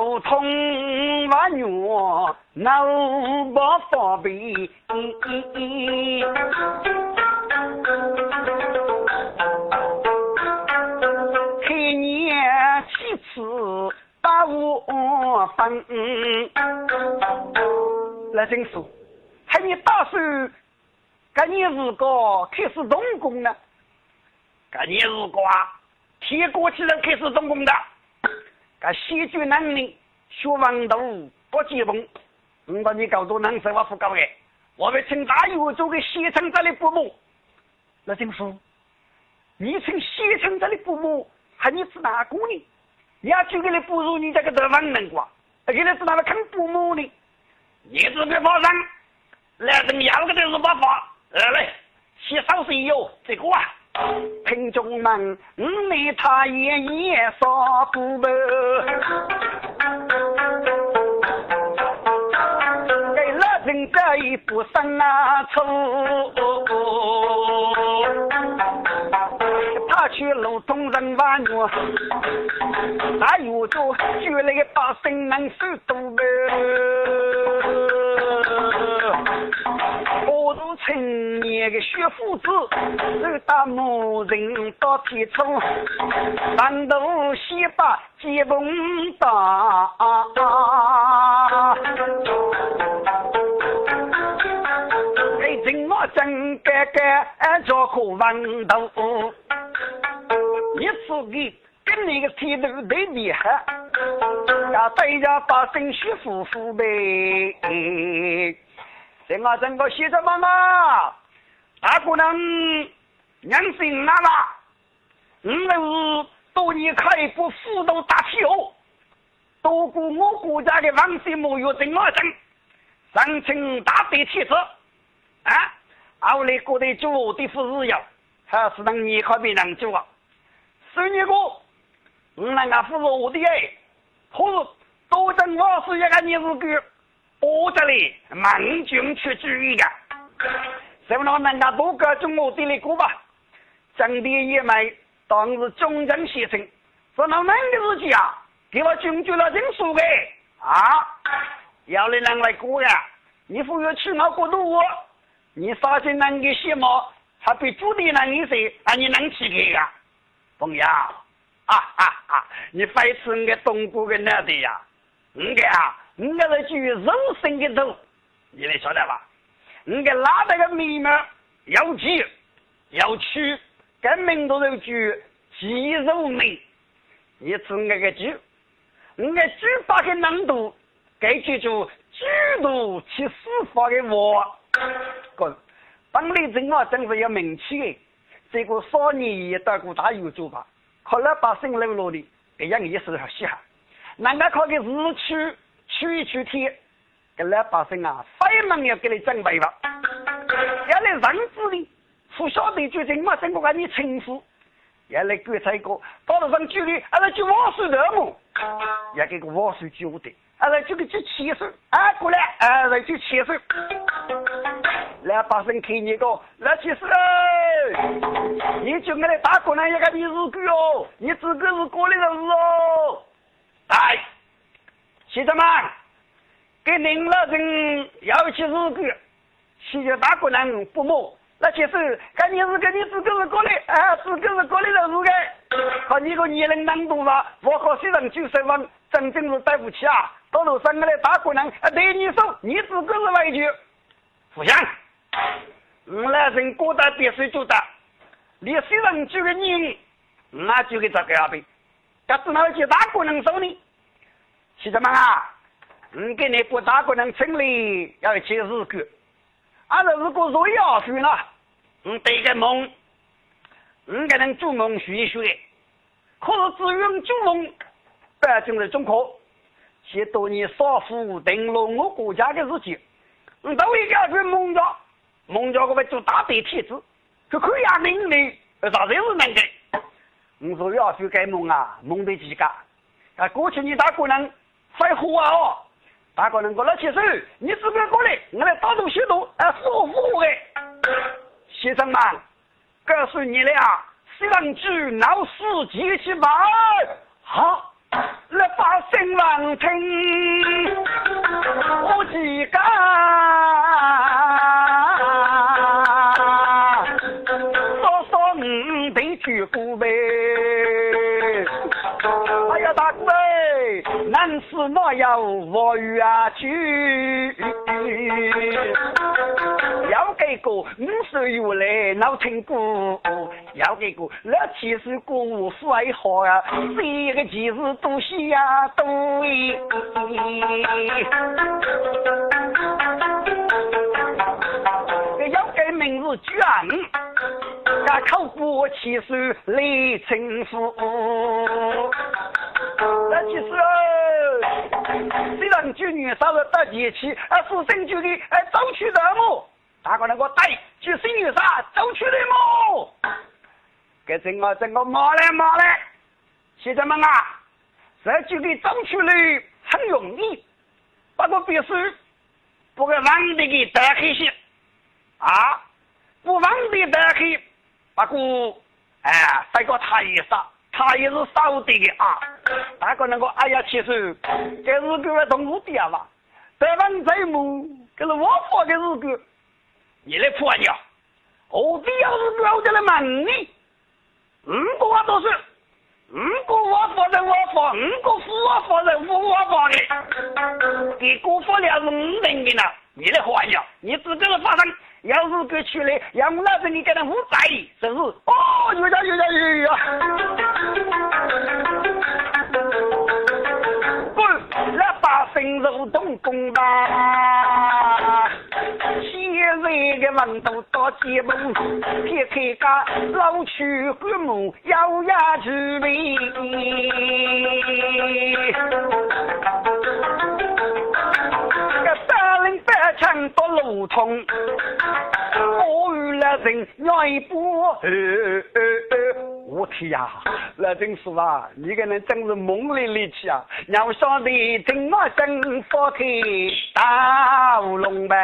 我女脑不方便，开年七次八五分。来听说，还你打算今年如果开始动工呢？今年如果啊，天过气人开始动工的，该先决能力。学王道不结盟，我把你搞到南山我不搞的，我们请大有做个县城这里父母，那怎么说？你请县城这里父母，还你是哪个呢？你要这个来不如你这个地方人瓜，而且你是哪个看父母呢？你这个法上，来人要个都是把法，来，先少谁有这个啊？听众们，五妹他爷爷说不白，给老人这一步生啊出，他去路东人玩我，他有着举来把生能手都白。青年的血夫子，手打木人到天初，上头先把接风打。给金毛真干干做可王头，一次给跟那个天头对厉害，要对着把生血夫妇呗。在我整个西子妈妈，大姑娘娘心妈妈，我是多年开国辅导大气候，多过我国家的王水木有真我真，上请大队帖子啊！后来过得做的不是要，还是能你可别能做啊！十年过，我那个不是我的哎，可是多等我是一个年日个。我这里猛进去注意个，什么人家多个中我的来过吧？真的也没当时中正先生，说那那个日子啊，给我军决了人数的啊，要你人来过呀？你不要去我国度，你杀进那个血毛，还比朱棣那一些，啊你能去给呀？朋友，啊哈哈，你非是我东国的那的呀？我个啊。我是句肉身的头，你来晓得吧？我给拉那个密码要记要取，根本都是句肌肉美。你吃那个句，我个句法的难度，该记住举头去司法的我。哥，本来真啊真是有名气的，这个少年也当过大有做法，可能把生路路的，这样意思好些哈。人家考的日区。取一取天，给老百姓啊，非门要给你准备了。要来认字的，不晓得就怎么怎么给你称呼。要来观察一个，到了上距离，啊来就王水头目，要给个王水交代，啊来就给去牵手，啊过来，啊来就牵手。老百姓看你个，来牵手！你就我来大姑娘一个你是狗哦，你这个是过来人哦，哎。先生们，给领了人要去日个，需要大姑娘不母，那其实跟你是跟你自个是过来，啊，自个是过来的日个，和你个年龄当多少，我和先生就十万，真正是对不起啊！到路上来大姑娘啊，对你说，你自个是委屈，不想，我来人过得别墅住的，连先生就个你，那就给这个样呗，要是那些大姑娘说呢？先生们啊，我跟你不大可能村里要去日过。俺说如果若要去呢，你得个梦，你给能做梦学一学。可是至于做梦，毕竟是中科，许多年少妇登陆我国家的日记，我都一个去梦着，梦着我们做大白帖子，就可以啊，命令，啥子是能的。我说要去改梦啊，梦的几个？啊，过去你大可能。快呼啊、哦！大哥能够拿起手，你只管过来，我来打动血统，哎、啊，服务服务的。先生们，告诉你俩，上句闹事急急忙，好，来把声望听，我几干。有我与啊去？要给个五十元来闹听歌，要给个六七十歌废话呀，这个其实都西呀多。要给明日卷，那口过七十来称呼。那其实，虽然举女少了到节气，啊，是生就的哎，早去的么？大哥那个对，举新女啥早去的么？给整我整我骂来骂来，学生们啊，这句的早去的很容易，不过必须不给忘的给打开些啊，不忘的打开，不过哎，这个太少。他也是少的的啊！大哥那个，哎呀，其实这日子我同屋的啊嘛，对方在么？这是我发的日子，你来破掉，我的要是子我就来问你，五个我都是，五个我发的我发，五个是我发的我我发的，给过发了是五人的了，你来换掉，你自个是发生。要是给出来，要我老子你给他负债，是不是？哦，有呀有呀有呀！滚，来把生肉动工吧！现在的门都到街门，撇开家老去干木，咬牙去呗。百枪夺路通，我与那人要一波。我天呀，那真是啊！你个人真是猛里力气啊！让我晓得听我真发开大乌龙呗。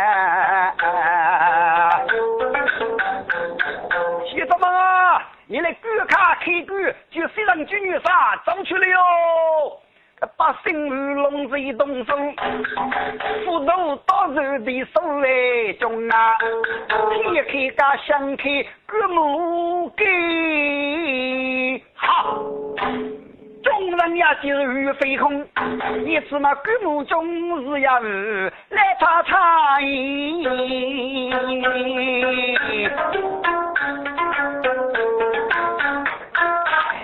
先生们啊，你来观看开馆，就西上军女杀走去了哟。把心如笼子一动手，斧头刀刃的手来中啊，撇开家想开割木给好，众人呀就是如飞鸿，你知那割木中是呀来查查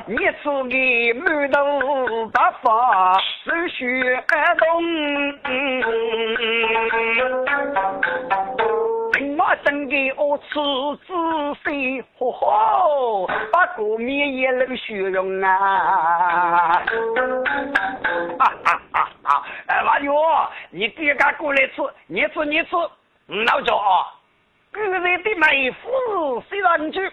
你吃的满头白发是血动，听我真给我吃仔细，呵呵，把过面也能虚荣啊！啊啊啊啊！哎，马牛，你别敢过来吃，你吃你吃，老赵啊，个人的妹夫虽然去，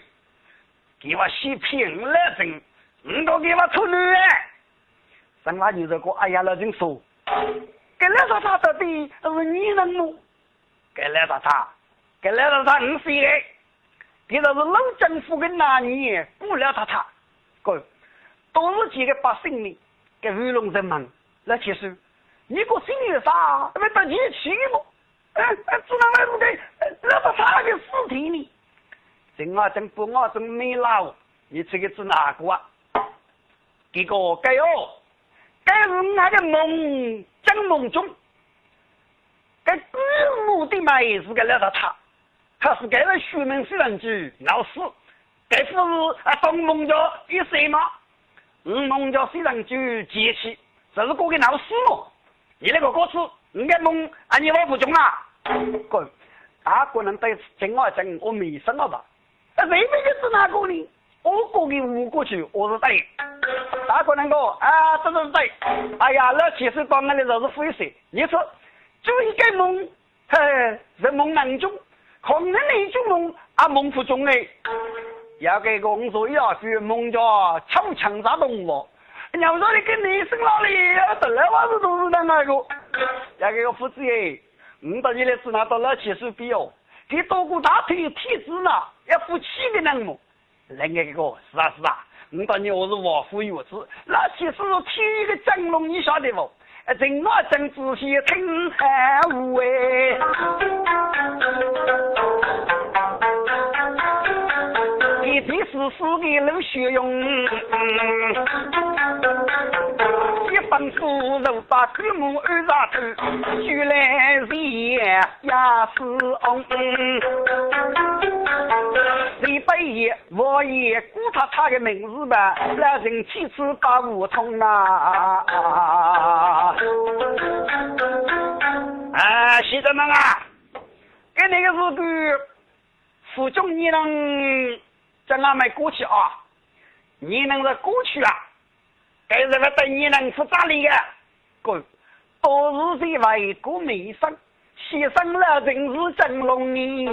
给我洗平了身。你都给我出女哎！生娃就这个，哎呀，老人说，给来说他到底是女人么？给来说他，给来说他五岁哎，给他是老政府的男女，不了他他，哥，都是几个百姓呢，给乌龙人们。那其实，你个心里啥？没得你气么？哎哎，只能来不得，那是他的尸体呢。正啊正不啊正没老，你这个是哪个啊？这个该哦，该是那个梦将梦中，该古墓的嘛也是个那个他，他是该个徐门水人居闹事，该不是啊东梦家一岁嘛，嗯梦家水人居节气，这是过个闹事咯。你那个歌词，你该梦啊你我不中啊，滚！啊个人对真爱真我没生了吧？啊，妹妹的是哪个呢？我过给五过去，我是对。大哥，能够啊，这是对。哎呀，那其实当然的都是灰色。你说，就一个梦，嘿，是梦梦中，可能那种梦啊梦不中哎。要给工作要去梦叫超强大动物。要说你跟女生哪里，得来话子都是那那个。要给个夫子哎，嗯，到你的是拿到那其实比哦，给多个大腿体质呢，要夫妻的人么？另外一个是啊是啊。你当年我是王府有子，那岂是天一个真龙，你晓得不？人我真仔细听海无哎。第四是的冷血勇，一分骨肉把狗母二上头，居来人也是翁。李白爷我也顾他他的名字吧，那人七次把无通啊！啊，先生们啊，给那个是个府中你能。在俺们过去啊，你能是过去啊？但是不等你能是哪里的？哥，都是在为国美生，牺牲了人是真龙你。